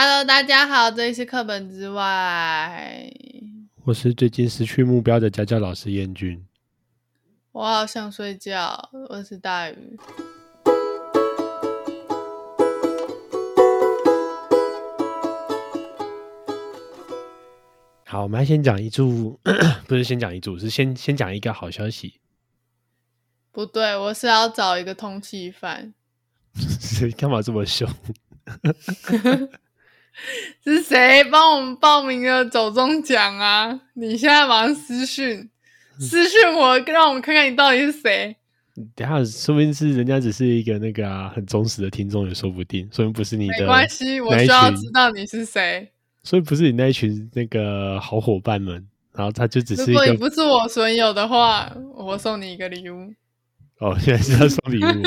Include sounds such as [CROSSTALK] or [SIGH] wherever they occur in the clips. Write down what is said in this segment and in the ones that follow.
Hello，大家好，这里是课本之外。我是最近失去目标的家教老师燕君。我好想睡觉，我是大鱼。好，我们来先讲一组，[CLEARS THROAT] 不是先讲一组，是先先讲一个好消息。不对，我是要找一个通缉犯。谁 [LAUGHS] 干嘛这么凶？[LAUGHS] [LAUGHS] 是谁帮我们报名的走中奖啊？你现在马上私讯私讯我，让我们看看你到底是谁。等下，说不定是人家只是一个那个啊，很忠实的听众也说不定，说明不是你的。没关系，我需要知道你是谁。所以不是你那一群那个好伙伴们，然后他就只是一个。如果你不是我损友的话，我送你一个礼物。哦，现在是要送礼物。[LAUGHS]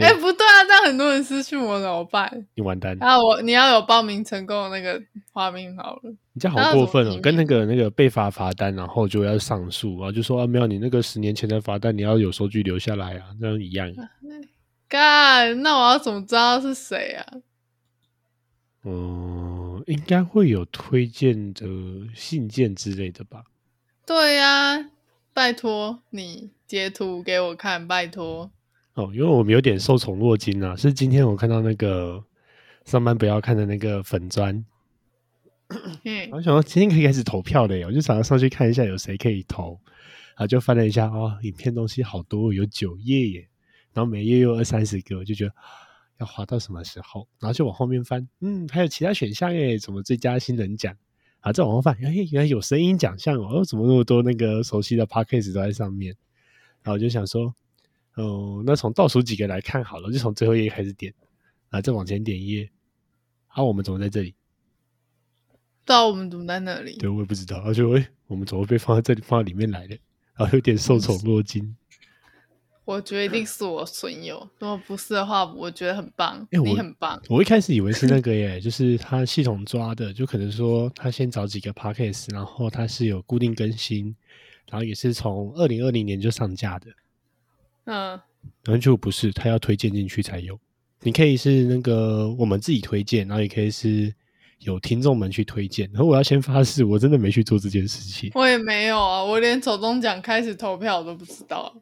哎、欸，不对啊，这样很多人失去我怎么办？你完蛋！啊，我你要有报名成功的那个画面好了。你这样好过分哦，跟那个那个被罚罚单，然后就要上诉，然后就说啊，没有，你那个十年前的罚单，你要有收据留下来啊，这样一样。[LAUGHS] 干，那我要怎么知道是谁啊？嗯，应该会有推荐的信件之类的吧？对呀、啊，拜托你截图给我看，拜托。哦，因为我们有点受宠若惊啊，是今天我看到那个上班不要看的那个粉砖，嗯，[CLEARS THROAT] 我想说今天可以开始投票了耶，我就想要上去看一下有谁可以投，然后就翻了一下，哦，影片东西好多，有九页耶，然后每页有二三十个，我就觉得要滑到什么时候，然后就往后面翻，嗯，还有其他选项耶，什么最佳新人奖，啊，再往后翻，哎，原来有声音奖项哦，怎么那么多那个熟悉的 podcast 都在上面，然后我就想说。哦，那从倒数几个来看好了，就从最后一页开始点，啊，再往前点一页。啊，我们怎么在这里？知道我们怎么在那里？对，我也不知道。而且，喂，我们怎么被放在这里，放在里面来的？然后有点受宠若惊。[LAUGHS] 我觉得一定是我损友，如果不是的话，我觉得很棒。欸、你很棒。我一开始以为是那个耶，[LAUGHS] 就是他系统抓的，就可能说他先找几个 podcast，然后他是有固定更新，然后也是从二零二零年就上架的。嗯，然后就不是，他要推荐进去才有。你可以是那个我们自己推荐，然后也可以是有听众们去推荐。然后我要先发誓，我真的没去做这件事情。我也没有啊，我连走中奖开始投票我都不知道。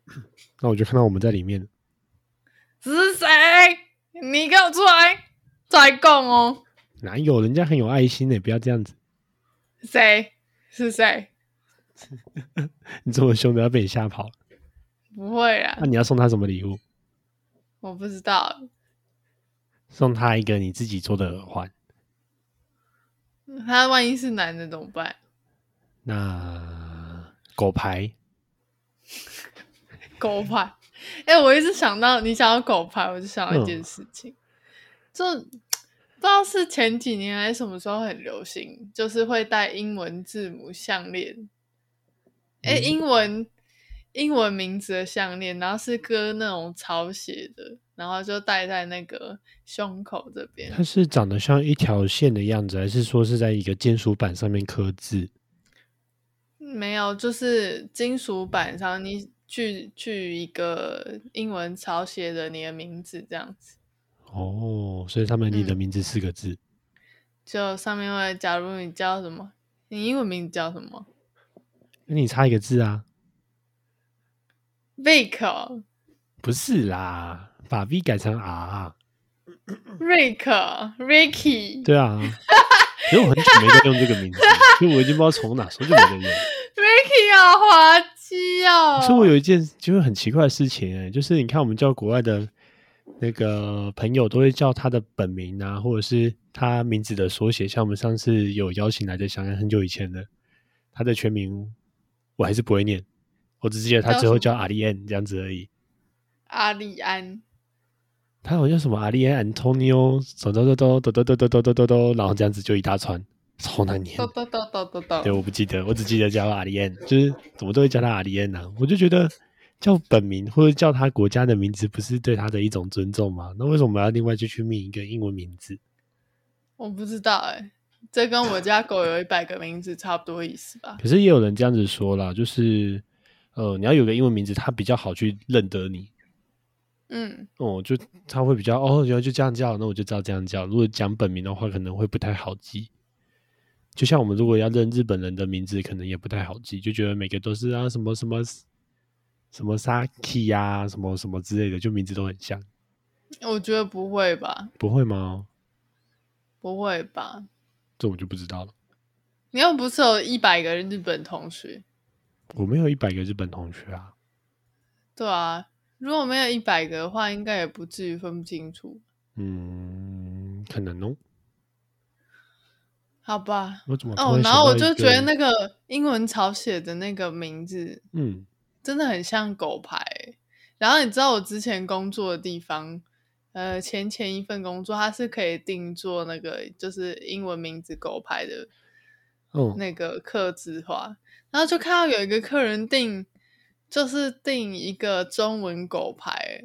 那我就看到我们在里面。是谁？你给我出来，再讲哦。哪有？人家很有爱心的，不要这样子。谁？是谁？[LAUGHS] 你这么凶的，要被你吓跑。不会啊！那你要送他什么礼物？我不知道。送他一个你自己做的耳环。他万一是男的怎么办？那狗牌。[LAUGHS] 狗牌。哎、欸，我一直想到你想要狗牌，我就想到一件事情，嗯、就不知道是前几年还是什么时候很流行，就是会戴英文字母项链。哎、欸，英文。英文名字的项链，然后是割那种草写的，然后就戴在那个胸口这边。它是长得像一条线的样子，还是说是在一个金属板上面刻字？没有，就是金属板上，你去去一个英文草写的你的名字这样子。哦，所以上面你的名字四个字，嗯、就上面会，假如你叫什么，你英文名字叫什么？那你差一个字啊。Vic 不是啦，把 V 改成 R。Rick Ricky 对啊，因为我很久没在用这个名字，[LAUGHS] 所以我已经不知道从哪时候就没在用。Ricky 好滑稽哦！所以我有一件就是很奇怪的事情、欸，就是你看我们叫国外的那个朋友，都会叫他的本名啊，或者是他名字的缩写，像我们上次有邀请来的，想想很久以前的，他的全名我还是不会念。我只记得他最后叫阿里安这样子而已。阿里安，他好像什么阿里安 Antonio，走走走走走走走走走走，然后这样子就一大串，超难念。对，我不记得，我只记得叫阿里安，就是怎么都会叫他阿里安呢？我就觉得叫本名或者叫他国家的名字，不是对他的一种尊重吗？那为什么要另外就去命一个英文名字？我不知道哎、欸，这跟我家狗有一百个名字差不多意思吧？可是也有人这样子说啦，就是。呃，你要有个英文名字，他比较好去认得你。嗯，哦，就他会比较哦，原来就这样叫，那我就知道这样叫。如果讲本名的话，可能会不太好记。就像我们如果要认日本人的名字，可能也不太好记，就觉得每个都是啊什么什么什么 Saki 呀，什么什么之类的，就名字都很像。我觉得不会吧？不会吗？不会吧？这我就不知道了。你又不是有一百个日本同学？我没有一百个日本同学啊。对啊，如果没有一百个的话，应该也不至于分不清楚。嗯，可能哦。好吧。我怎么哦，然后我就觉得那个英文草写的那个名字，嗯，真的很像狗牌。然后你知道我之前工作的地方，呃，前前一份工作，它是可以定做那个就是英文名字狗牌的，哦，那个刻字化。然后就看到有一个客人订，就是订一个中文狗牌，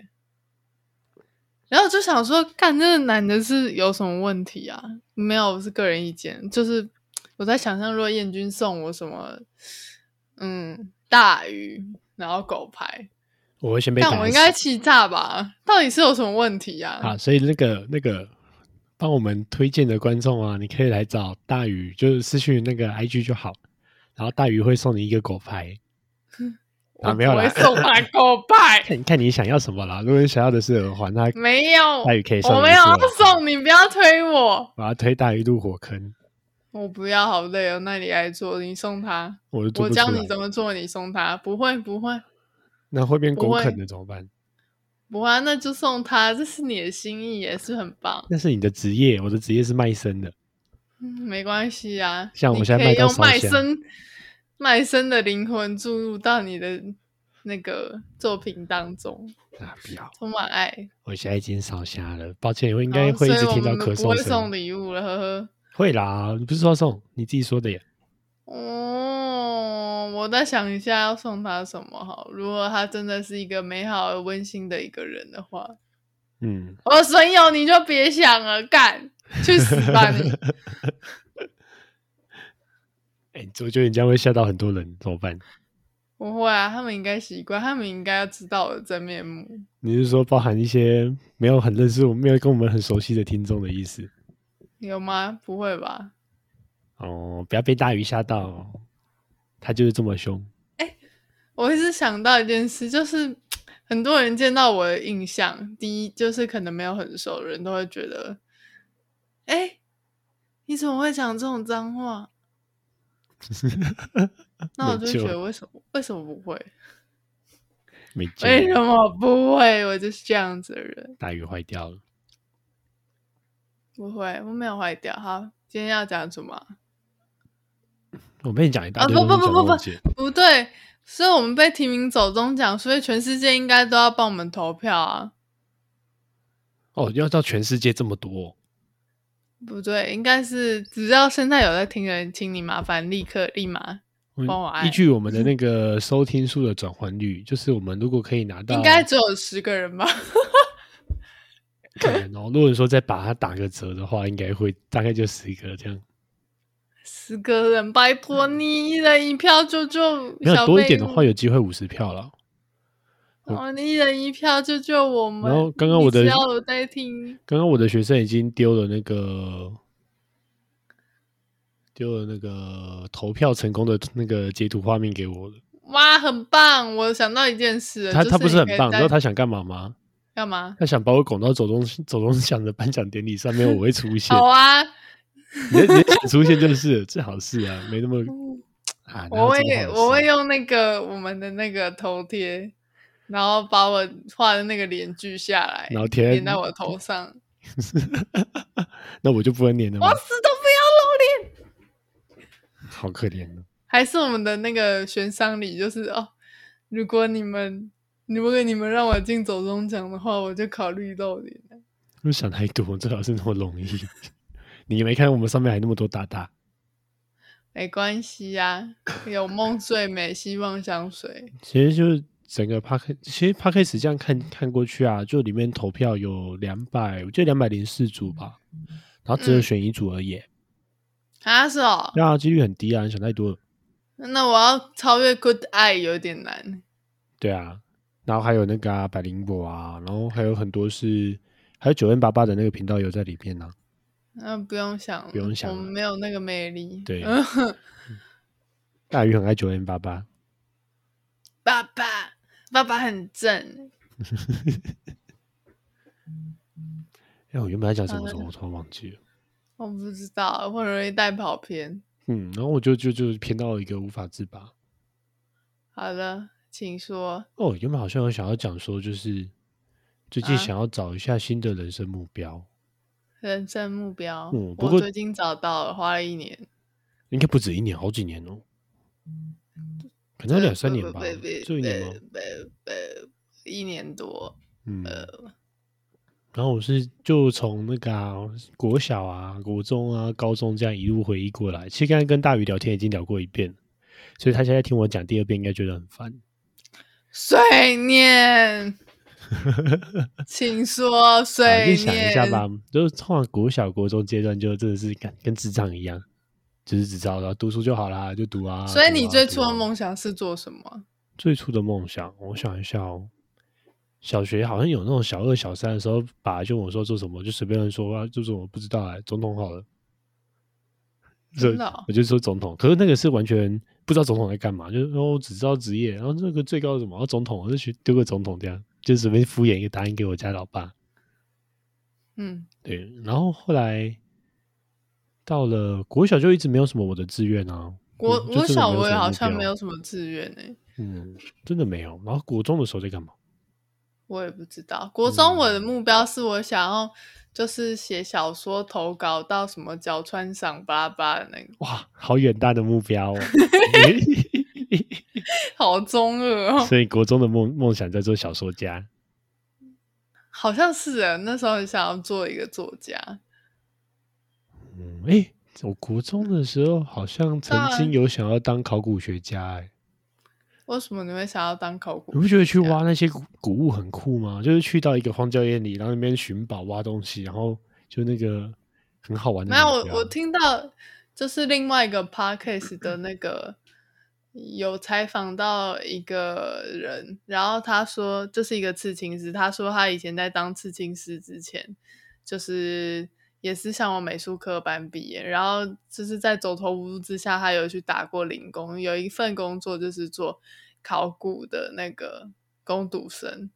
然后就想说，干，这个男的是有什么问题啊？没有，是个人意见。就是我在想象，如果燕君送我什么，嗯，大鱼，然后狗牌，我会先被打。但我应该气炸吧？到底是有什么问题呀？啊，所以那个那个帮我们推荐的观众啊，你可以来找大鱼，就是私讯那个 IG 就好。然后大鱼会送你一个狗牌，[LAUGHS] 啊，没有啦，送他狗牌，[LAUGHS] 看看你想要什么啦。如果你想要的是耳环，那没有，大鱼可以送。我没有要送你，不要推我。我要推大鱼入火坑。我不要，好累哦。那你来做，你送他。我我教你怎么做，你送他。不会不会，那会变狗啃的怎么办？不会，那就送他。这是你的心意，也是很棒。那是你的职业，我的职业是卖身的。嗯，没关系啊，像我现在卖用卖身、卖身的灵魂注入到你的那个作品当中啊！不要，充满爱。我现在已经烧瞎了，抱歉，我应该会一直听到咳嗽声。不会送礼物了，呵呵。[LAUGHS] 会啦，你不是说送，你自己说的耶。哦，我再想一下要送他什么好。如果他真的是一个美好而温馨的一个人的话，嗯，我损友你就别想了，干。去死吧你！[LAUGHS] 哎、欸，我觉得你这样会吓到很多人，怎么办？[LAUGHS] 不会啊，他们应该习惯，他们应该要知道我的真面目。你是说包含一些没有很认识我、没有跟我们很熟悉的听众的意思？有吗？不会吧？哦，不要被大鱼吓到，哦他就是这么凶。哎、欸，我一直想到一件事，就是很多人见到我的印象，第一就是可能没有很熟的人都会觉得。哎、欸，你怎么会讲这种脏话？那我就觉得为什么为什么不会？为什么不会？我就是这样子的人。大鱼坏掉了？不会，我没有坏掉。好，今天要讲什么？我跟你讲一大堆。不不不不不，不对，所以我们被提名走中奖，所以全世界应该都要帮我们投票啊。哦，要到全世界这么多？不对，应该是只要现在有在听的人，请你麻烦立刻立马帮我按。依据我们的那个收听数的转换率，[LAUGHS] 就是我们如果可以拿到，应该只有十个人吧？[LAUGHS] 可能哦。如果说再把它打个折的话，应该会大概就十个这样。十个人，拜托你一人一票，救救。没有多一点的话，有机会五十票了。哦，你一人一票救救我们！然后刚刚我的，只要我在听。刚刚我的学生已经丢了那个，丢了那个投票成功的那个截图画面给我了。哇，很棒！我想到一件事，他他不是很棒，你知道他想干嘛吗？干嘛？他想把我拱到走钟走钟奖的颁奖典礼上面，我会出 [LAUGHS] 现。好啊，[LAUGHS] 你你想出现就是最好是啊，没那么啊。我会我会用那个我们的那个头贴。然后把我画的那个脸锯下来，然后贴粘在我头上。[LAUGHS] 那我就不会粘了吗？我死都不要露脸，好可怜哦。还是我们的那个悬赏礼，就是哦，如果你们如果你们让我进走中奖的话，我就考虑露脸。我想太多，最好是那么容易。你没看我们上面还那么多大大？没关系呀、啊，有梦最美，希望相随。其实就是。整个 Podcast 其实 Podcast 这样看看过去啊，就里面投票有两百，我记得两百零四组吧，然后只有选一组而已。嗯、啊，是哦，对啊，几率很低啊，你想太多了。那我要超越 Good Eye 有点难。对啊，然后还有那个啊百灵果啊，然后还有很多是还有九 N 八八的那个频道有在里面呢、啊。那不用想，不用想，我们没有那个魅力。对，[LAUGHS] 大鱼很爱九零八八，爸爸，爸爸很正。[LAUGHS] 哎，我原本在讲什么时候，我突然忘记了。我不知道，我很容易带跑偏。嗯，然后我就就就偏到一个无法自拔。好的，请说。哦，原本好像有想要讲说，就是最近想要找一下新的人生目标。啊、人生目标，嗯，不过我最近找到了，花了一年。应该不止一年，好几年哦。可能两三年吧，就一年吗？一年多。嗯。呃然后我是就从那个、啊、国小啊、国中啊、高中这样一路回忆过来。其实刚才跟大宇聊天已经聊过一遍，所以他现在听我讲第二遍，应该觉得很烦。碎念，请说碎念。你想一下吧，就是从国小、国中阶段，就真的是跟跟智障一样，就是只知道读书就好啦，就读啊。所以你最初的梦想是做什么？最初的梦想，我想一下哦。小学好像有那种小二、小三的时候，爸爸就问我说做什么，就随便说啊，就是我不知道哎，总统好了。真的、哦，我就说总统。可是那个是完全不知道总统在干嘛，就是说我只知道职业，然后这个最高是什么？然后总统，我就去丢个总统这样，就随便敷衍一个答案给我家老爸。嗯，对。然后后来到了国小，就一直没有什么我的志愿啊。国国小我也好像没有什么志愿呢。嗯，真的没有。然后国中的时候在干嘛？我也不知道，国中我的目标是我想要就是写小说投稿到什么角川赏巴拉巴的那个。哇，好远大的目标哦，[LAUGHS] 好中二哦。所以国中的梦梦想在做小说家，好像是啊，那时候很想要做一个作家。嗯，哎、欸，我国中的时候好像曾经有想要当考古学家，哎。为什么你会想要当考古？你不觉得去挖那些古古物很酷吗？就是去到一个荒郊野岭，然后那边寻宝、挖东西，然后就那个很好玩的。没有，我我听到就是另外一个 podcast 的那个有采访到一个人，然后他说就是一个刺青师，他说他以前在当刺青师之前，就是。也是像我美术科班毕业，然后就是在走投无路之下，他有去打过零工，有一份工作就是做考古的那个工读生，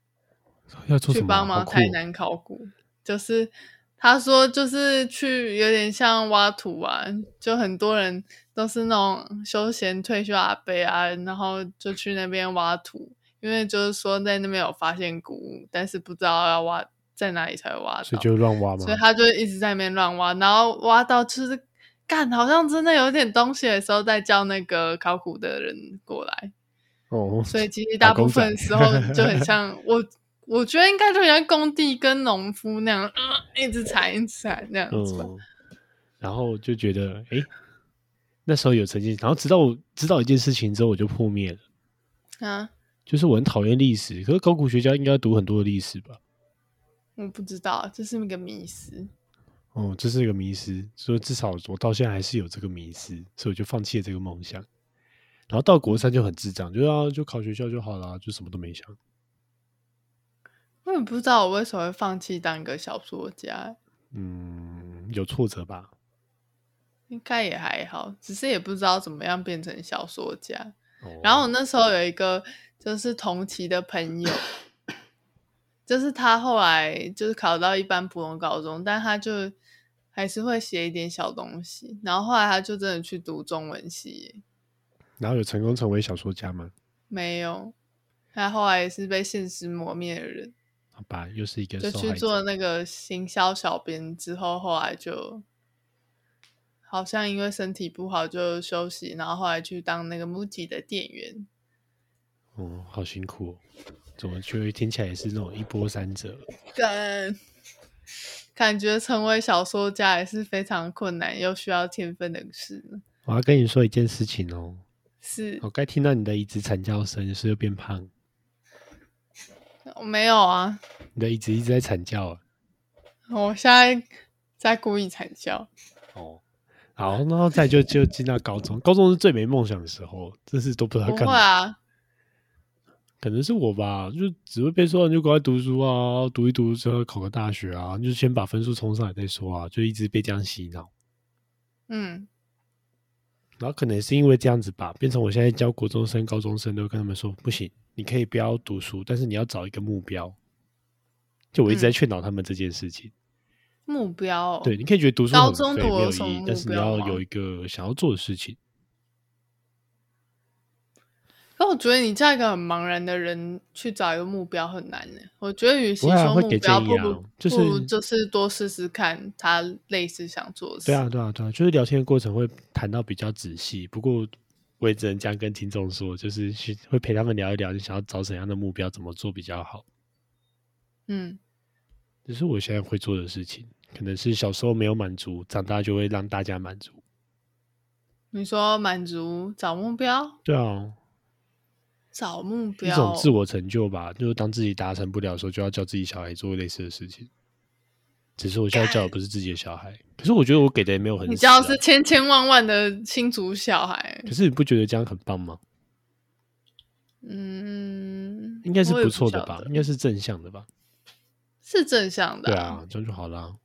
要做？去帮忙台南考古。就是他说，就是去有点像挖土啊，就很多人都是那种休闲退休阿伯啊，然后就去那边挖土，因为就是说在那边有发现古物，但是不知道要挖。在哪里才会挖到？所以就乱挖嘛。所以他就一直在那边乱挖，然后挖到就是干，好像真的有点东西的时候，再叫那个考古的人过来。哦。所以其实大部分时候就很像 [LAUGHS] 我，我觉得应该就像工地跟农夫那样，啊、一直踩一直踩那样子吧。嗯。然后就觉得，哎，那时候有成绩，然后直到我知道一件事情之后，我就破灭了。啊？就是我很讨厌历史，可是考古学家应该读很多的历史吧？我不知道，这是一个迷思。哦，这是一个迷思，所以至少我到现在还是有这个迷思，所以我就放弃了这个梦想。然后到国三就很智障，就要、啊、就考学校就好了，就什么都没想。我也不知道我为什么会放弃当一个小说家。嗯，有挫折吧？应该也还好，只是也不知道怎么样变成小说家。哦、然后我那时候有一个就是同期的朋友。就是他后来就是考到一般普通高中，但他就还是会写一点小东西。然后后来他就真的去读中文系，然后有成功成为小说家吗？没有，他后来也是被现实磨灭的人。好吧，又是一个就去做那个行销小编之后，后来就好像因为身体不好就休息，然后后来去当那个 MUJI 的店员。哦，好辛苦哦。怎么觉得听起来也是那种一波三折？感感觉成为小说家也是非常困难又需要天分的事。我要跟你说一件事情哦，是我该听到你的一直惨叫声，是又变胖？我没有啊，你的椅子一直在惨叫啊！我现在在故意惨叫。哦，好，然后再就就进到高中，高中是最没梦想的时候，真是都不知道干嘛。可能是我吧，就只会被说你就赶快读书啊，读一读之后考个大学啊，就先把分数冲上来再说啊，就一直被这样洗脑。嗯，然后可能是因为这样子吧，变成我现在教国中生、高中生都跟他们说，不行，你可以不要读书，但是你要找一个目标。就我一直在劝导他们这件事情。嗯、目标对，你可以觉得读书很废没有意义，啊、但是你要有一个想要做的事情。那我觉得你叫一个很茫然的人去找一个目标很难呢。我觉得与其说目标，不如就是就是多试试看他类似想做的事。对啊，对啊，对啊，就是聊天的过程会谈到比较仔细。不过我也只能这样跟听众说，就是去会陪他们聊一聊，你想要找怎样的目标，怎么做比较好。嗯，这是我现在会做的事情，可能是小时候没有满足，长大就会让大家满足。你说满足找目标？对啊。找目标，一种自我成就吧。就是当自己达成不了的时候，就要叫自己小孩做类似的事情。只是我现在教的不是自己的小孩，可是我觉得我给的也没有很、啊。你教的是千千万万的新竹小孩，可是你不觉得这样很棒吗？嗯，应该是不错的吧，应该是正向的吧，是正向的、啊。对啊，这样就好啦。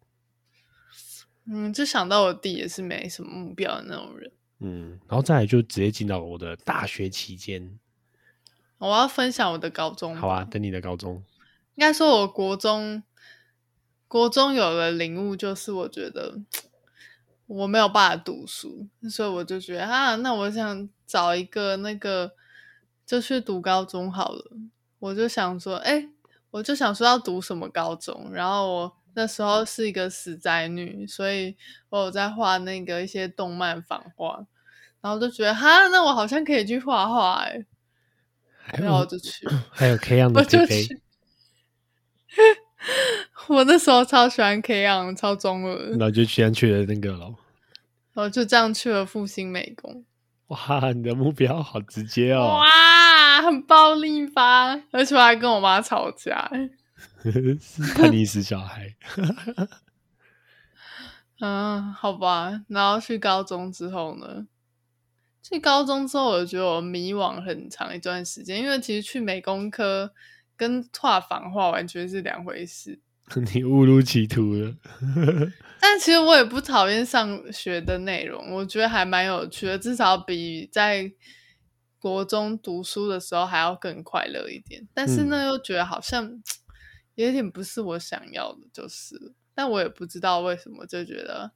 嗯，就想到我弟也是没什么目标的那种人。嗯，然后再来就直接进到我的大学期间。我要分享我的高中。好啊，等你的高中。应该说，我国中，国中有了领悟，就是我觉得我没有办法读书，所以我就觉得啊，那我想找一个那个，就去读高中好了。我就想说，哎、欸，我就想说要读什么高中。然后我那时候是一个死宅女，所以我有在画那个一些动漫仿画，然后就觉得哈，那我好像可以去画画哎。然后我就去，还有 K 样的菲菲，[LAUGHS] [LAUGHS] 我那时候超喜欢 K 样，超中二。然后就先去了那个了。我就这样去了复兴美工。哇，你的目标好直接哦！哇，很暴力吧？而且我还跟我妈吵架，是 [LAUGHS] 叛逆死小孩。[LAUGHS] 嗯，好吧。然后去高中之后呢？去高中之后，我觉得我迷惘很长一段时间，因为其实去美工科跟画仿画完全是两回事。[LAUGHS] 你误入歧途了。[LAUGHS] 但其实我也不讨厌上学的内容，我觉得还蛮有趣的，至少比在国中读书的时候还要更快乐一点。但是呢，又觉得好像 [TSK] 有点不是我想要的，就是，但我也不知道为什么，就觉得。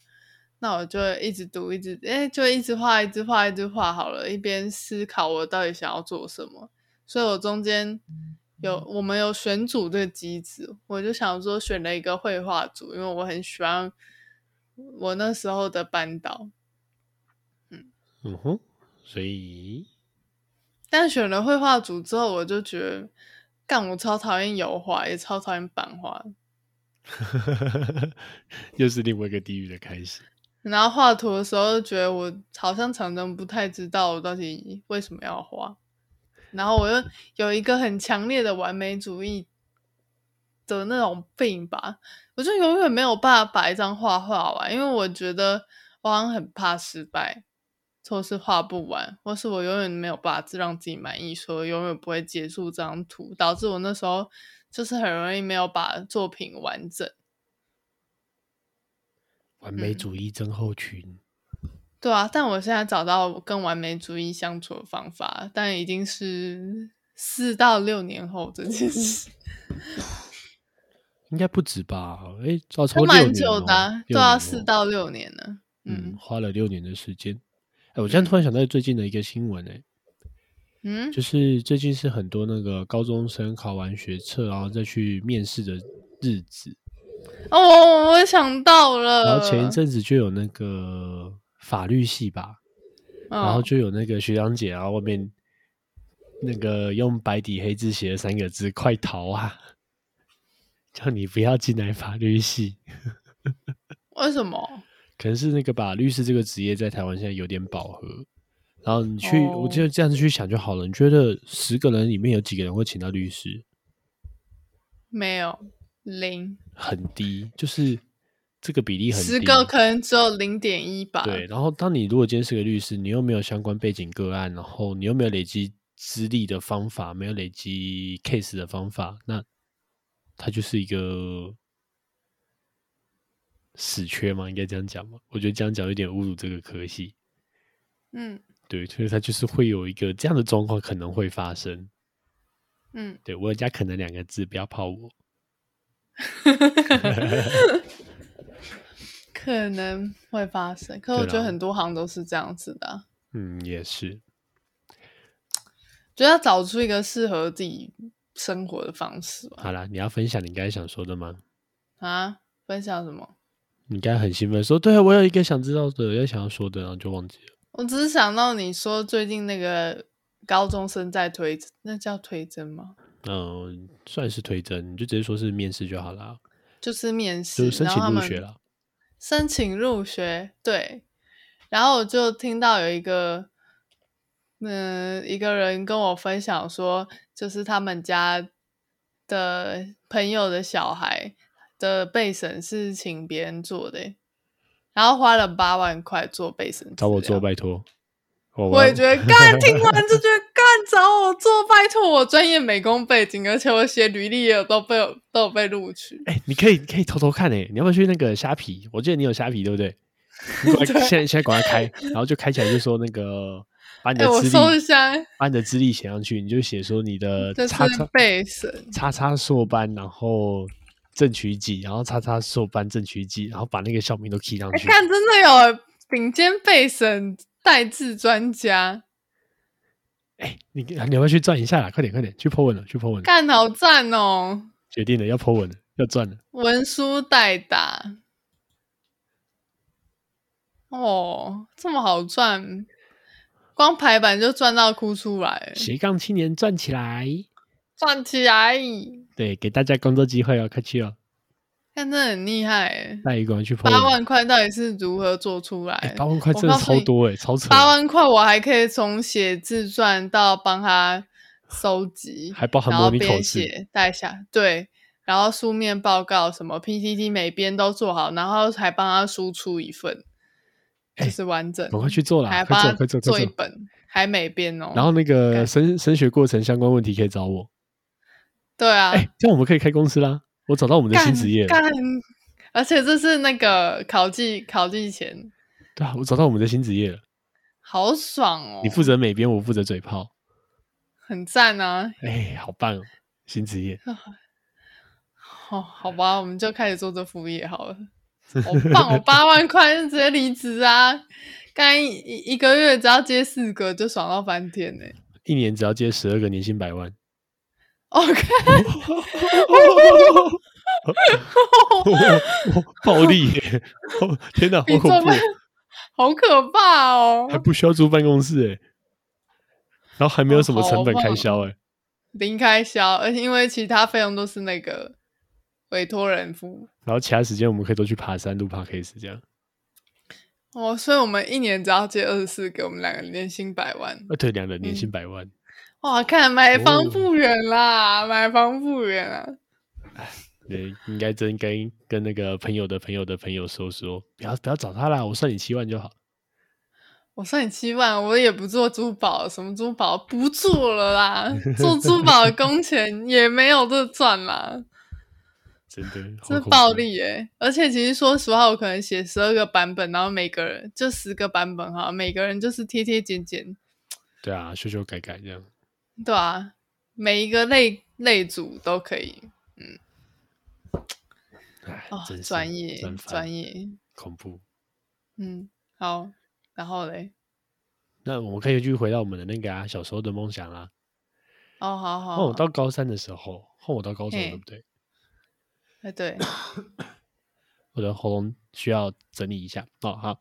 那我就一直读，一直哎，就一直画，一直画，一直画好了，一边思考我到底想要做什么。所以我中间有我们有选组这个机制，我就想说选了一个绘画组，因为我很喜欢我那时候的班导。嗯嗯哼，所以，但选了绘画组之后，我就觉得，干，我超讨厌油画，也超讨厌版画，[LAUGHS] 又是另外一个地狱的开始。[LAUGHS] 然后画图的时候，就觉得我好像常常不太知道我到底为什么要画。然后我又有一个很强烈的完美主义的那种病吧，我就永远没有办法把一张画画完，因为我觉得我好像很怕失败，或是画不完，或是我永远没有办法让自己满意，所以永远不会结束这张图，导致我那时候就是很容易没有把作品完整。完美主义症候群，对啊，但我现在找到跟完美主义相处的方法，但已经是四到六年后这件事，[LAUGHS] 应该不止吧？哎，欸，超超蛮久的，啊，对啊，四到六年了，嗯，嗯，花了六年的时间。哎，欸，我现在突然想到最近的一个新闻，哎，嗯，就是最近是很多那个高中生考完学测，然后再去面试的日子。哦，我想到了。然后前一阵子就有那个法律系吧，哦、然后就有那个学长姐，然后外面那个用白底黑字写了三个字：“快逃啊！” [LAUGHS] 叫你不要进来法律系。为什么？[LAUGHS] 可能是那个吧，律师这个职业在台湾现在有点饱和。然后你去，哦、我就这样子去想就好了。你觉得十个人里面有几个人会请到律师？没有。零很低，就是这个比例很低，十个可能只有零点一吧。对，然后当你如果今天是个律师，你又没有相关背景个案，然后你又没有累积资历的方法，没有累积 case 的方法，那它就是一个死缺吗？应该这样讲吗？我觉得这样讲有点侮辱这个科系。嗯，对，所以它就是会有一个这样的状况可能会发生。嗯，对，我加可能两个字，不要泡我。[LAUGHS] 可能会发生，可我觉得很多行都是这样子的啊。嗯，也是。就要找出一个适合自己生活的方式吧。好啦，你要分享你刚才想说的吗？啊，分享什么？你刚才很兴奋说，对啊，我有一个想知道的，要想要说的，然后就忘记了。我只是想到你说最近那个高中生在推，那叫推甄吗？嗯，算是推甄，你就直接说是面试就好了。就是面试，就是申请入学了。申请入学，对。然后我就听到有一个。嗯，一个人跟我分享说，就是他们家的朋友的小孩的背审是请别人做的，然后花了八万块做背审，找我做拜托。我也觉得刚，听完就觉得干，找我做拜托，我专业美工背景，而且我写履历也有都被都有被录取。哎、欸，你可以可以偷偷看哎，你要不要去那个虾皮？我记得你有虾皮对不对？你 [LAUGHS] 现在现在赶快开，然后就开起来就说那个。把你的资历，把你的资历写上去，你就写说你的叉叉背审，叉叉硕班，然后正取几，然后叉叉硕班正取几，然后把那个校名都 key 上去。看，真的有顶尖背审带字专家。哎、欸，你你要不要去赚一下啦？快点快点，去 po 文了，去 po 文了。干，好赞哦！决定了，要 po 文了，要赚了。文书代打。哦，这么好赚。光排版就赚到哭出来，斜杠青年赚起来，赚起来！对，给大家工作机会哦，快去哦。看，这很厉害，那一个人去八万块到底是如何做出来？八万块真的超多哎，超扯！八万块我还可以从写自传到帮他收集，还包含模拟口试带下，对，然后书面报告什么 PPT 每边都做好，然后还帮他输出一份。就是完整，赶快去做啦，还快做，快做，做一本，还每边哦。然后那个升升学过程相关问题可以找我。对啊，哎，这样我们可以开公司啦。我找到我们的新职业了，而且这是那个考季考季前。对啊，我找到我们的新职业了，好爽哦！你负责美编，我负责嘴炮，很赞啊！哎，好棒哦，新职业。好，好吧，我们就开始做这副业好了。好棒！我八万块就直接离职啊！干一一个月只要接四个，就爽到翻天呢。一年只要接十二个，年薪百万。OK，[LAUGHS] 暴利！[LAUGHS] 天哪，好恐怖！[LAUGHS] 好可怕哦！还不需要租办公室哎，然后还没有什么成本开销哎，零开销，而且因为其他费用都是那个。委托人付，然后其他时间我们可以都去爬山、录 podcast 这样。哦，所以我们一年只要借二十四给，我们两个年薪百万。呃，对，两个年薪百万。哇，看买房不远啦，哦、买房不远啊！哎，对，应该真跟跟那个朋友的朋友的朋友说说，不要不要找他啦，我算你七万就好。我算你七万，我也不做珠宝，什么珠宝不做了啦，做珠宝的工钱 [LAUGHS] 也没有这赚啦。真的，[LAUGHS] 这暴利耶、欸！而且其实说实话，我可能写十二个版本，然后每个人就十个版本哈，每个人就是贴贴剪剪。对啊，修修改改这样。对啊，每一个类类组都可以。嗯。哎，真专业，专业，恐怖。嗯，好，然后嘞？那我们可以继续回到我们的那个啊，小时候的梦想啊。哦，好好。哦，我到高三的时候，后我到高中，对不对？哎，对，[COUGHS] 我的喉咙需要整理一下哦。好，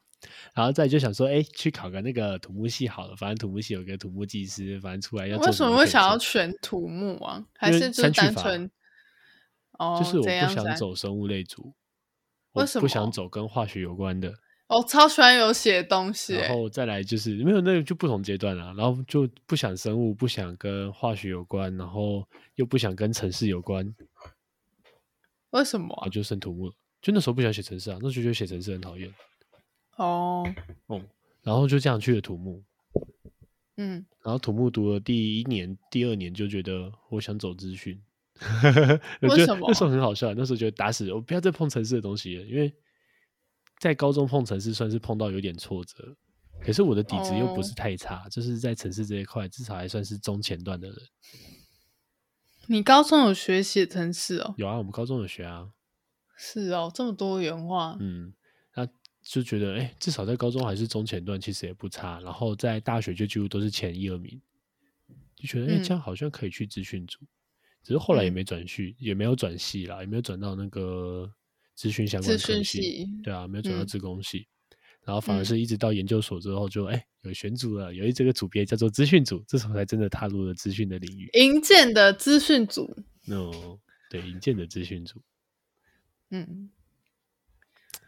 然后再就想说，哎，去考个那个土木系好了，反正土木系有个土木技师，反正出来要做。为什么会想要选土木啊？还是就单纯？哦，就是我不想走生物类组，为什么？不想走跟化学有关的。我超喜欢有写东西。然后再来就是没有那个就不同阶段了，然后就不想生物，不想跟化学有关，然后又不想跟城市有关。为什么啊？就剩土木了，就那时候不想写城市啊，那时候觉得写城市很讨厌。哦，哦，然后就这样去了土木。嗯，然后土木读了第一年、第二年就觉得我想走资讯。[LAUGHS] 为什么？那时候很好笑，那时候觉得打死我不要再碰城市的东西了，因为在高中碰城市算是碰到有点挫折，可是我的底子又不是太差，哦、就是在城市这一块至少还算是中前段的人。你高中有学写程式哦？有啊，我们高中有学啊。是哦，这么多元化。嗯，那就觉得哎、欸，至少在高中还是中前段，其实也不差。然后在大学就几乎都是前一二名，就觉得哎、欸，这样好像可以去资讯组。嗯只是后来也没转系，嗯、也没有转系啦，也没有转到那个资讯相关科系。对啊，没有转到资工系，嗯、然后反而是一直到研究所之后就，就、嗯、哎有选组了，有一这个组别叫做资讯组，这时候才真的踏入了资讯的领域。营建的资讯组。No，对，营建的资讯组。嗯，然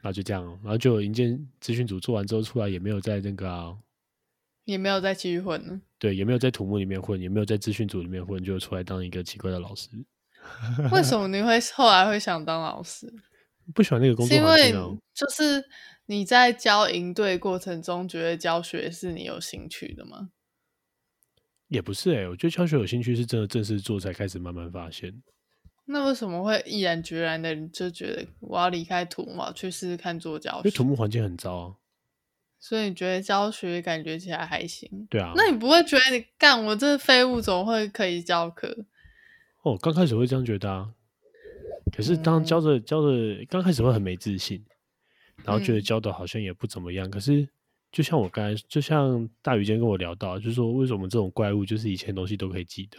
后就这样，然后就营建资讯组做完之后出来，也没有在那个、啊。也没有再继续混了，对，也没有在土木里面混，也没有在资讯组里面混，就出来当一个奇怪的老师。为什么你会后来会想当老师？[LAUGHS] 不喜欢那个工作啊？是因为就是你在教营队过程中，觉得教学是你有兴趣的吗？也不是哎、欸，我觉得教学有兴趣是真的正式做才开始慢慢发现。那为什么会毅然决然的就觉得我要离开土木，去试试看做教学？因为土木环境很糟啊。所以你觉得教学感觉起来还行？对啊，那你不会觉得你干我这废物怎么会可以教课？哦，刚开始会这样觉得啊。可是当教着教着，刚开始会很没自信，然后觉得教的好像也不怎么样。嗯、可是就像我刚才，就像大鱼今天跟我聊到，就是说为什么这种怪物，就是以前东西都可以记得？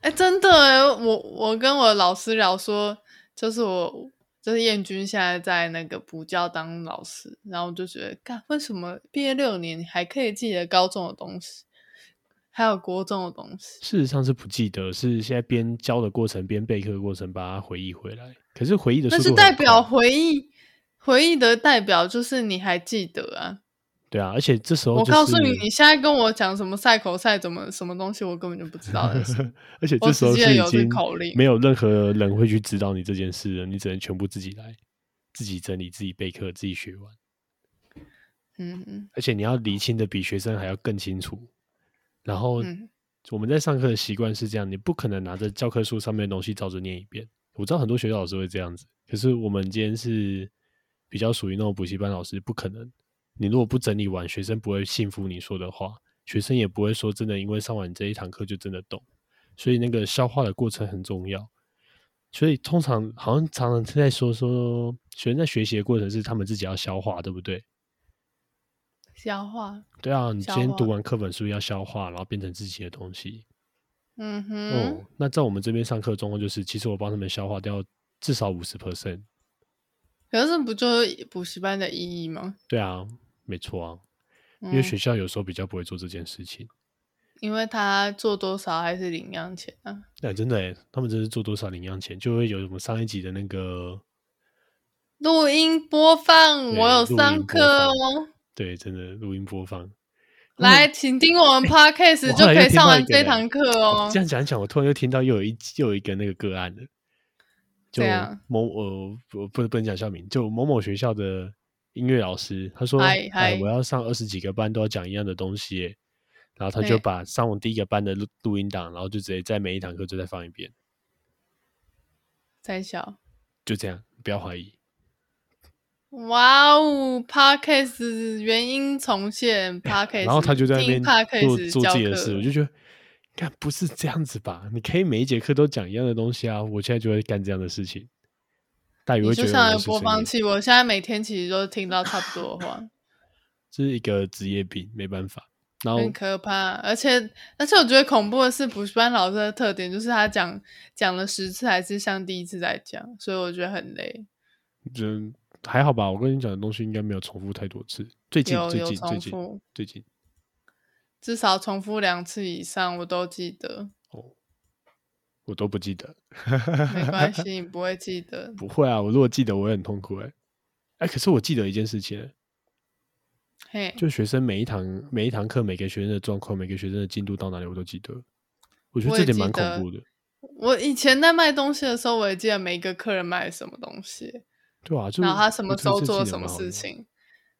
哎、欸，真的哎，我我跟我老师聊说，就是我。就是燕君现在在那个补教当老师，然后就觉得，干为什么毕业六年你还可以记得高中的东西，还有国中的东西？事实上是不记得，是现在边教的过程边备课的过程把它回忆回来。可是回忆的，那是代表回忆，回忆的代表就是你还记得啊。对啊，而且这时候、就是、我告诉你，你现在跟我讲什么赛口赛怎么什么东西，我根本就不知道。[LAUGHS] 而且这时候是已经没有任何人会去指导你这件事了，你只能全部自己来，自己整理，自己备课，自己学完。嗯嗯。而且你要厘清的比学生还要更清楚。然后我们在上课的习惯是这样，你不可能拿着教科书上面的东西照着念一遍。我知道很多学校老师会这样子，可是我们今天是比较属于那种补习班老师，不可能。你如果不整理完，学生不会信服你说的话，学生也不会说真的，因为上完这一堂课就真的懂。所以那个消化的过程很重要。所以通常好像常常在说说，学生在学习的过程是他们自己要消化，对不对？消化。对啊，你今天读完课本是不是要消化，然后变成自己的东西？嗯哼。哦，那在我们这边上课状况就是，其实我帮他们消化掉至少五十 percent。可是不就是补习班的意义吗？对啊。没错啊，因为学校有时候比较不会做这件事情，嗯、因为他做多少还是领样钱啊？对，真的，他们真是做多少领样钱，就会有什么上一集的那个录音播放，我有上课哦。对，真的录音播放，来，请听我们 podcast 就可以上完这堂课哦。这样讲一讲，我突然又听到又有一又有一个那个个案了，就某呃不不不能讲校名，就某某学校的。音乐老师他说：“ Hi, hi. 哎，我要上二十几个班，都要讲一样的东西。”然后他就把上我第一个班的录录音档，然后就直接在每一堂课就再放一遍。三小就这样，不要怀疑。哇哦，Podcast 原音重现 Podcast，然后他就在那边做做自己的事，我就觉得，干不是这样子吧？你可以每一节课都讲一样的东西啊！我现在就会干这样的事情。你就像有播放器，我现在每天其实都听到差不多的话。[LAUGHS] 这是一个职业病，没办法。然后很可怕，而且而且我觉得恐怖的是补习班老师的特点，就是他讲讲了十次还是像第一次在讲，所以我觉得很累。就还好吧，我跟你讲的东西应该没有重复太多次。最近最近最近最近，至少重复两次以上，我都记得。我都不记得，[LAUGHS] 没关系，你 [LAUGHS] 不会记得。不会啊，我如果记得，我也很痛苦哎。哎，可是我记得一件事情，嘿，就学生每一堂每一堂课，每个学生的状况，每个学生的进度到哪里，我都记得。我觉得这点蛮恐怖的。我，我以前在卖东西的时候，我也记得每一个客人卖什么东西，对啊，然后他什么时候做什么事情，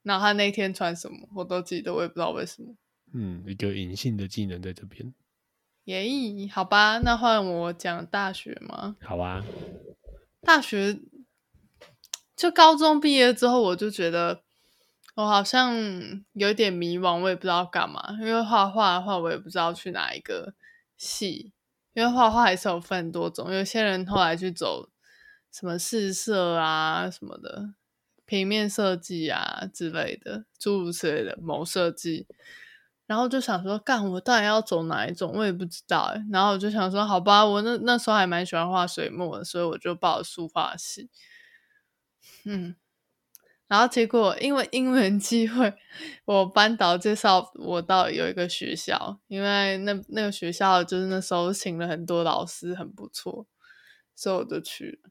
然后他那天穿什么，我都记得，我也不知道为什么。嗯，一个隐性的技能在这边。耶，好吧，那换我讲大学吗？好啊，大学就高中毕业之后，我就觉得我好像有点迷茫，我也不知道干嘛。因为画画的话，我也不知道去哪一个系，因为画画还是有分很多种。有些人后来去走什么试色啊什么的。平面设计啊之类的，诸如此类的某设计，然后就想说，干我到底要走哪一种，我也不知道诶。然后我就想说，好吧，我那那时候还蛮喜欢画水墨的，所以我就报了书画系。嗯，然后结果因为英文机会，我班导介绍我到有一个学校，因为那那个学校就是那时候请了很多老师，很不错，所以我就去了。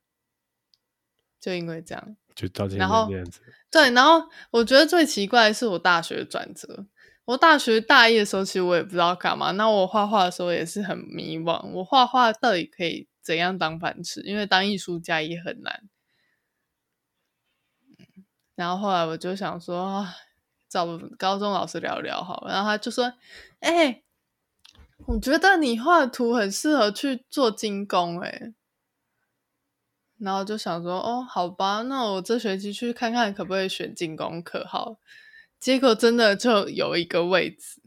就因为这样。就到这样子，然后对，然后我觉得最奇怪的是我大学转折。我大学大一的时候，其实我也不知道干嘛。那我画画的时候也是很迷惘，我画画到底可以怎样当饭吃？因为当艺术家也很难。然后后来我就想说，找高中老师聊聊好。然后他就说：“哎、我觉得你画图很适合去做金工。”哎。然后就想说，哦，好吧，那我这学期去看看可不可以选金工课好。结果真的就有一个位置，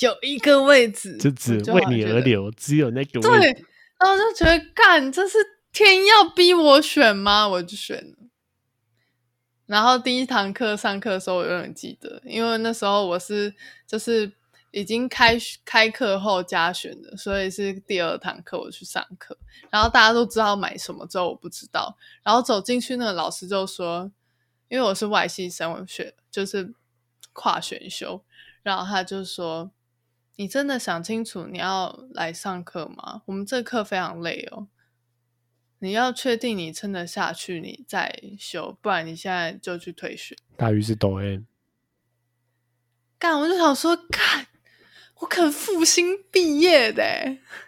有一个位置，就只为你而留，只有那个位置。对，然后就觉得，干，这是天要逼我选吗？我就选了。然后第一堂课上课的时候，我永远记得，因为那时候我是就是。已经开开课后加选的，所以是第二堂课我去上课，然后大家都知道买什么，之后我不知道，然后走进去，那个老师就说，因为我是外系生，我学就是跨选修，然后他就说，你真的想清楚你要来上课吗？我们这课非常累哦，你要确定你撑得下去，你再修，不然你现在就去退学。大鱼是抖 M，干，我就想说，干。我可复兴毕业的，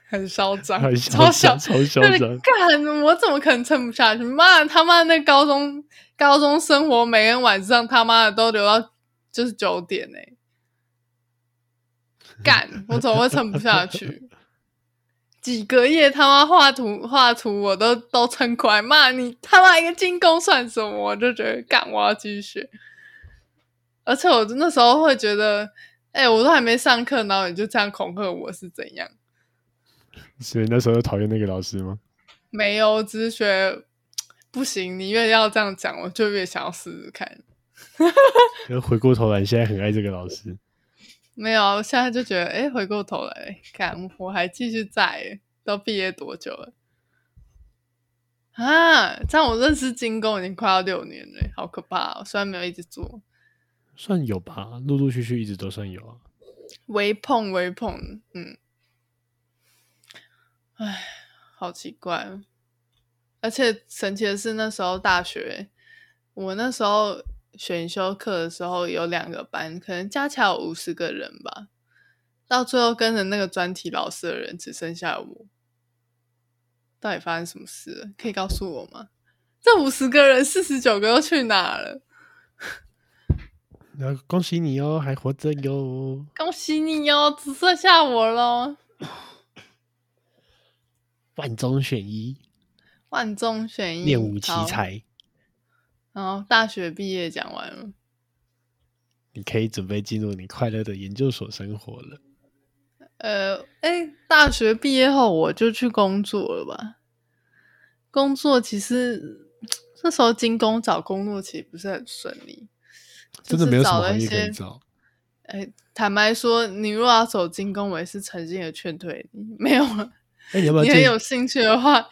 很嚣张，超小，超嚣张。干，我怎么可能撑不下去？妈他妈那高中高中生活，每天晚上他妈的都留到就是九点呢。[LAUGHS] 干，我怎么会撑不下去？几个月他妈画图画图，我都都撑过来。骂你他妈一个金工算什么？我就觉得干，我要继续学。而且我那时候会觉得。哎、欸，我都还没上课，然后你就这样恐吓我是怎样？所以那时候讨厌那个老师吗？没有，只是觉得不行。你越要这样讲，我就越想要试试看。[LAUGHS] 可回过头来，你现在很爱这个老师？没有，我现在就觉得，哎、欸，回过头来看，我还继续在。都毕业多久了？啊，这样我认识金工已经快要六年了，好可怕哦！虽然没有一直做。算有吧，陆陆续续一直都算有啊。微碰微碰，嗯，哎，好奇怪。而且神奇的是，那时候大学，我那时候选修课的时候有两个班，可能加起来有五十个人吧。到最后跟着那个专题老师的人只剩下我。到底发生什么事了？可以告诉我吗？这五十个人，四十九个又去哪了？[LAUGHS] 恭喜你哦，还活着哟！恭喜你哦，只剩下我喽。[CLEARS THROAT] 万中选一，万中选一，练武奇才。然后大学毕业讲完了，你可以准备进入你快乐的研究所生活了。呃，哎、欸，大学毕业后我就去工作了吧？工作其实那时候金工找工作其实不是很顺利。真的没有什么行业可以找。哎，坦白说，你如果要走金工，我也是诚心的劝退你。没有了。哎，你要不要？你很有兴趣的话，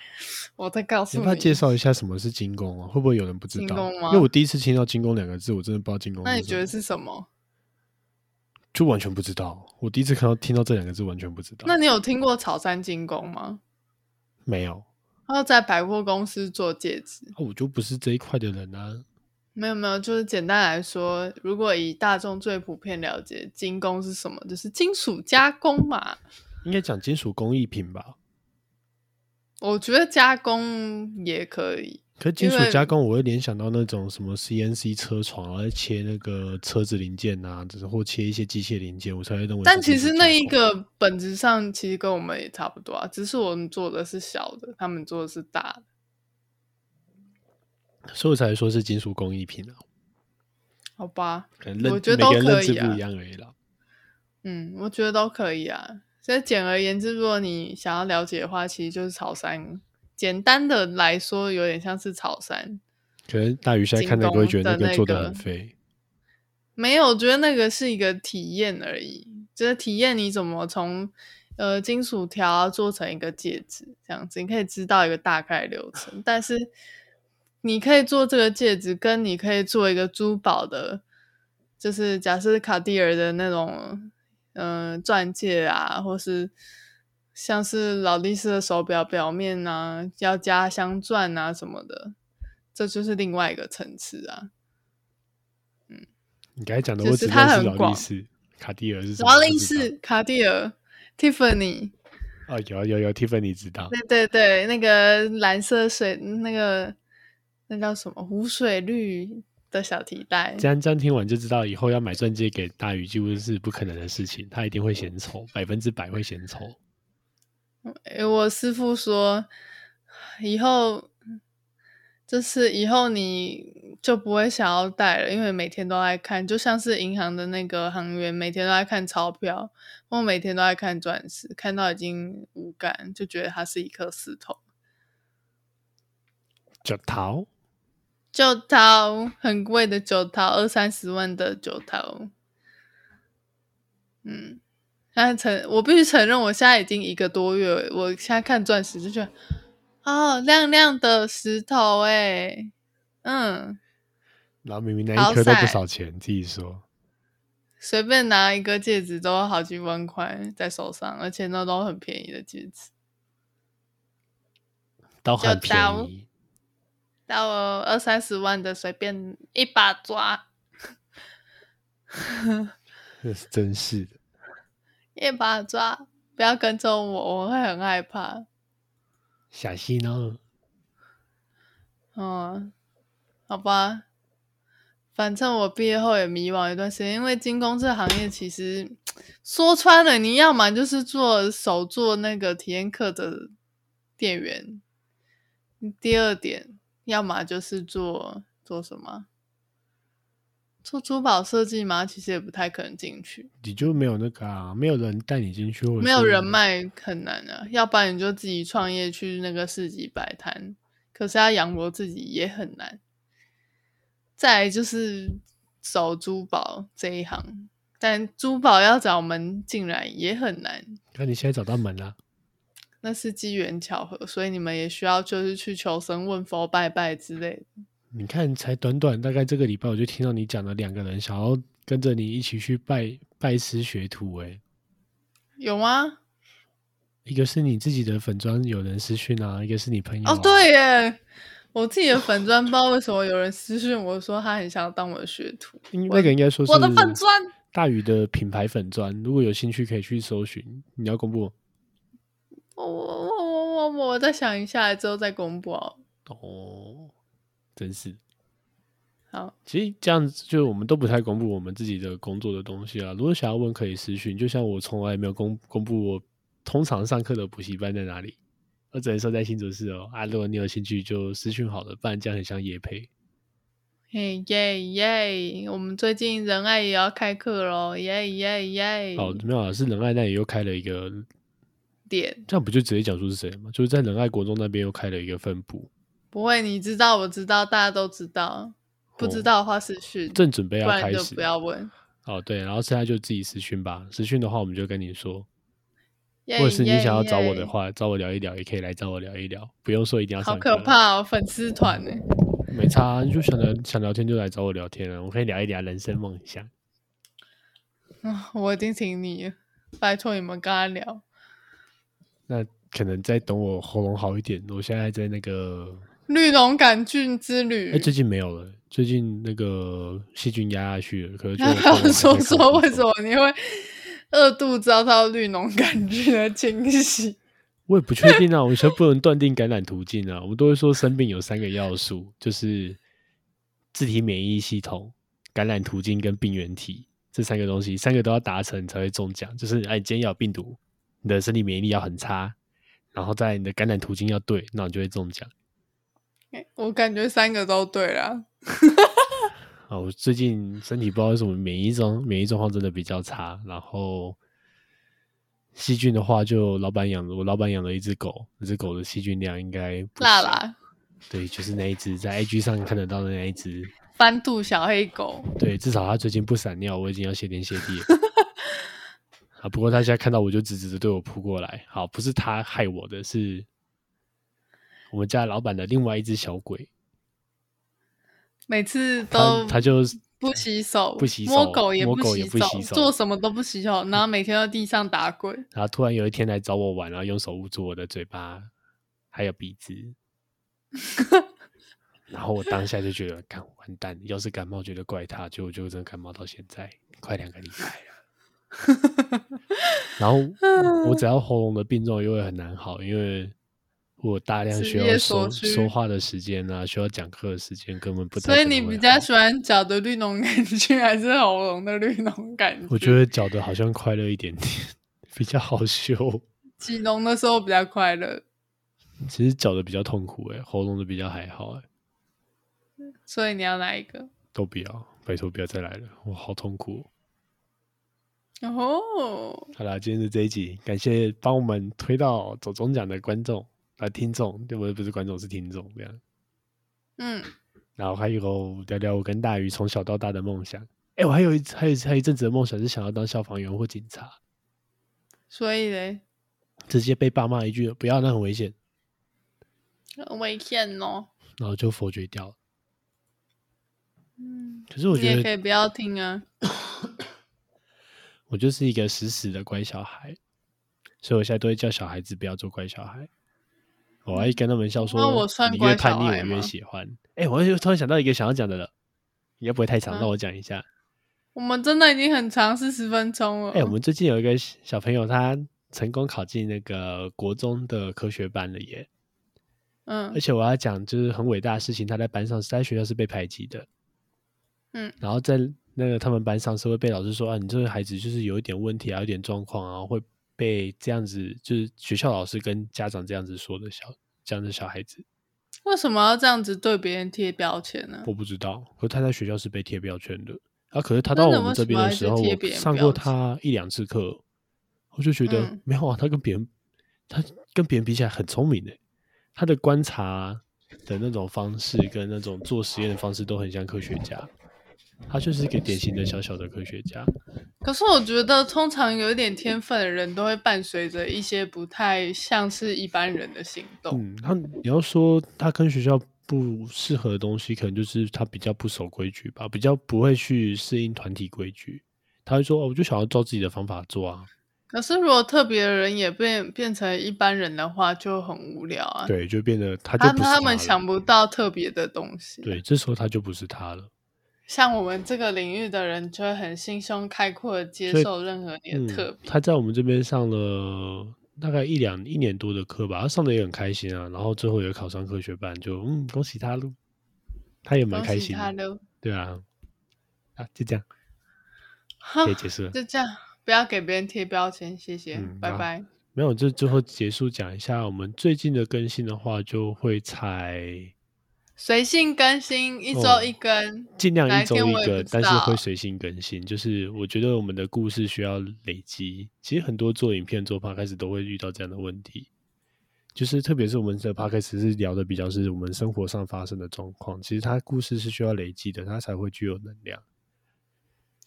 我再告诉你。要不要介绍一下什么是精工啊？会不会有人不知道？金工吗？因为我第一次听到“精工”两个字，我真的不知道精工。那你觉得是什么？就完全不知道。我第一次看到听到这两个字，完全不知道。那你有听过草山精工吗？没有。他要在百货公司做戒指。哦，我就不是这一块的人啊。没有没有，就是简单来说，如果以大众最普遍了解精工是什么，就是金属加工嘛。应该讲金属工艺品吧？我觉得加工也可以。可金属加工，我会联想到那种什么 CNC 车床，然后切那个车子零件啊，只是或切一些机械零件，我才会认为。但其实那一个本质上其实跟我们也差不多啊，只是我们做的是小的，他们做的是大的，所以我才说是金属工艺品啊。好吧，我觉得都可以啊。认知不一样而已啦。嗯，我觉得都可以啊。所以简而言之，如果你想要了解的话，其实就是草山。简单的来说，有点像是草山。可能大鱼现在看到会觉得那个做的很废。没有，我觉得那个是一个体验而已，就是体验你怎么从呃金属条做成一个戒指这样子，你可以知道一个大概流程。但是你可以做这个戒指，跟你可以做一个珠宝的，就是假设卡地尔的那种嗯、呃、钻戒啊，或是。像是劳力士的手表表面啊，要加镶钻啊什么的，这就是另外一个层次啊。嗯，你刚才讲的我只认识劳力士、卡地尔是？劳力士、卡地尔、Tiffany。哦，有有有，Tiffany 知道。对对对，那个蓝色水，那个那叫什么？湖水绿的小提袋。这样这样听完就知道，以后要买钻戒给大鱼几乎是不可能的事情，他一定会嫌丑，百分之百会嫌丑。诶，我师傅说，以后就是以后你就不会想要戴了，因为每天都在看，就像是银行的那个行员，每天都在看钞票，我每天都在看钻石，看到已经无感，就觉得它是一颗石头。脚桃，九桃，很贵的九桃，二三十万的九桃，嗯。但承，我必须承认，我现在已经一个多月，我现在看钻石就觉得，哦，亮亮的石头，哎，嗯，然后明明那一颗都不少钱，自己说，随便拿一个戒指都要好几万块在手上，而且那都很便宜的戒指，都很便宜，到我二三十万的随便一把抓，[LAUGHS] 这是真是的。一把抓，不要跟踪我，我会很害怕。小心哦。嗯，好吧。反正我毕业后也迷惘一段时间，因为金工这行业其实 [TSK] 说穿了，你要么就是做手做那个体验课的店员，第二点，要么就是做做什么？做珠宝设计吗？其实也不太可能进去。你就没有那个啊？没有人带你进去，或者没有人脉很难啊。要不然你就自己创业去那个市集摆摊，可是要养活自己也很难。再来就是走珠宝这一行，但珠宝要找门进来也很难。那你现在找到门了？那是机缘巧合，所以你们也需要就是去求神问佛拜拜之类的。你看，才短短大概这个礼拜，我就听到你讲了两个人想要跟着你一起去拜拜师学徒，哎，有吗？一个是你自己的粉专有人私讯啊，一个是你朋友、啊、哦，对耶，我自己的粉专 [LAUGHS] 不知道为什么有人私讯我说他很想要当我的学徒，那个应该说是我的粉专大宇的品牌粉砖，如果有兴趣可以去搜寻。你要公布？我我我我我我再想一下之后再公布哦。哦。真是，好，其实这样子就我们都不太公布我们自己的工作的东西啊。如果想要问，可以私讯。就像我从来没有公公布我通常上课的补习班在哪里，我只能说在新竹市哦。啊，如果你有兴趣就私讯好了，不然这样很像业配。嘿耶耶，我们最近仁爱也要开课喽，耶耶耶。哦，没有啊，是仁爱那里又开了一个店，这样不就直接讲出是谁吗？就是在仁爱国中那边又开了一个分部。不会，你知道，我知道，大家都知道。不知道的话私讯，正准备要开始，就不要问。哦，对，然后现在就自己私讯吧。私讯的话，我们就跟你说。Yeah, 或者是你想要找我的话，yeah, yeah. 找我聊一聊，也可以来找我聊一聊。不用说一定要。好可怕哦，粉丝团呢？没差，你就想聊想聊天就来找我聊天了。我可以聊一聊人生梦想。啊，我已经请你，拜托你们跟他聊。那可能再等我喉咙好一点，我现在在那个。绿脓杆菌之旅，哎、欸，最近没有了。最近那个细菌压下去了，可是就说说为什么你会 [LAUGHS] 二度遭到绿脓杆菌的侵袭？[LAUGHS] 我也不确定啊，我觉得不能断定感染途径啊。我们都会说生病有三个要素，就是自体免疫系统、感染途径跟病原体这三个东西，三个都要达成才会中奖。就是哎，今天有病毒，你的身体免疫力要很差，然后在你的感染途径要对，那你就会中奖。我感觉三个都对了。啊，我最近身体不知道为什么免疫状免疫状况真的比较差，然后细菌的话，就老板养了我老板养了一只狗，那只狗的细菌量应该辣啦。对，就是那一只在 IG 上看得到的那一只斑肚小黑狗。对，至少它最近不闪尿，我已经要谢天谢地了。[LAUGHS] 啊，不过他现在看到我就直直的对我扑过来。好，不是他害我的，是我们家老板的另外一只小鬼。每次都他就不洗手，不洗手，摸狗也不洗手，不洗手，做什么都不洗手，然后每天在地上打滚。然后突然有一天来找我玩，然后用手捂住我的嘴巴，还有鼻子。然后我当下就觉得，干完蛋，要是感冒觉得怪他，就就真的感冒到现在快两个礼拜了。[LAUGHS] 然后我只要喉咙的病状又会很难好，因为。我大量需要说说话的时间啊，需要讲课的时间根本不太。所以你比较喜欢脚的绿脓感觉，[LAUGHS] 还是喉咙的绿脓感觉？我觉得脚的好像快乐一点点，[LAUGHS] 比较好修。起脓的时候比较快乐，其实脚的比较痛苦哎，喉咙的比较还好哎。所以你要哪一个？都不要，拜托不要再来了，我好痛苦。哦，好了，今天是这一集，感谢帮我们推到走中奖的观众。啊，听众，对不对？不是观众，是听众，这样。嗯，然后还有聊聊我跟大鱼从小到大的梦想。哎，我还有一还有还有一阵子的梦想是想要当消防员或警察。所以嘞，直接被爸妈一句“不要”，那很危险，很危险哦。然后就否决掉了。嗯，可是我觉得你也可以不要听啊。[LAUGHS] 我就是一个死死的乖小孩，所以我现在都会叫小孩子不要做乖小孩。我还跟他们笑说：“我算你越叛逆，我越喜欢。”哎、欸，我又突然想到一个想要讲的了，应该不会太长，让、嗯、我讲一下。我们真的已经很长四十分钟了。哎、欸，我们最近有一个小朋友，他成功考进那个国中的科学班了耶。嗯，而且我要讲，就是很伟大的事情，他在班上，在学校是被排挤的。嗯，然后在那个他们班上是会被老师说啊，你这个孩子就是有一点问题啊，有点状况啊，会。被这样子，就是学校老师跟家长这样子说的小这样的小孩子，为什么要这样子对别人贴标签呢？我不知道，可是他在学校是被贴标签的啊。可是他到我们这边的时候，我上过他一两次课，我就觉得、嗯、没有啊，他跟别人他跟别人比起来很聪明的，他的观察的那种方式跟那种做实验的方式都很像科学家。他就是一个典型的小小的科学家。可是我觉得，通常有一点天分的人都会伴随着一些不太像是一般人的行动。嗯，他你要说他跟学校不适合的东西，可能就是他比较不守规矩吧，比较不会去适应团体规矩。他会说：“哦，我就想要照自己的方法做啊。”可是如果特别的人也变变成一般人的话，就很无聊啊。对，就变得他就不是他，他们想不到特别的东西。对，这时候他就不是他了。像我们这个领域的人，就会很心胸开阔的接受任何你的特别、嗯。他在我们这边上了大概一两一年多的课吧，他上的也很开心啊。然后最后也考上科学班，就嗯，恭喜他喽。他也蛮开心的，对啊，啊，就这样，[LAUGHS] 可以结束了。就这样，不要给别人贴标签，谢谢，嗯、拜拜。没有，就最后结束讲一下，我们最近的更新的话，就会采。随性更新，一周一更，尽、哦、量一周一个，但是会随性更新。就是我觉得我们的故事需要累积。其实很多做影片、做 podcast 都会遇到这样的问题，就是特别是我们的 podcast 是聊的比较是我们生活上发生的状况。其实它故事是需要累积的，它才会具有能量。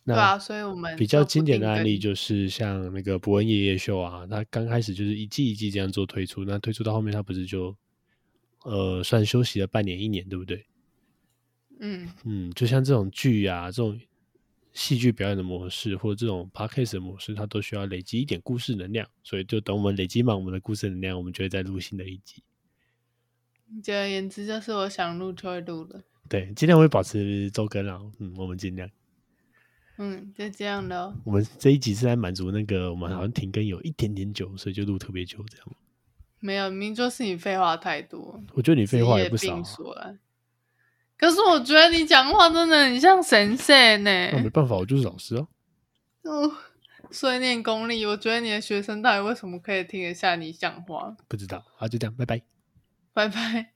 对啊，所以我们比较经典的案例就是像那个博恩夜夜秀啊，它刚开始就是一季一季这样做推出，那推出到后面它不是就。呃，算休息了半年一年，对不对？嗯嗯，就像这种剧啊，这种戏剧表演的模式，或者这种 podcast 的模式，它都需要累积一点故事能量。所以，就等我们累积满我们的故事能量，我们就会再录新的一集。简而言之，就是我想录就会录了。对，尽量会保持周更啊。嗯，我们尽量。嗯，就这样的。我们这一集是在满足那个，我们好像停更有一点点久，所以就录特别久这样。没有，明明就是你废话太多。我觉得你废话也不少、啊。可是我觉得你讲话真的很像神仙呢。那没办法，我就是老师啊。哦，碎念功力，我觉得你的学生到底为什么可以听得下你讲话？不知道，好，就这样，拜拜，拜拜。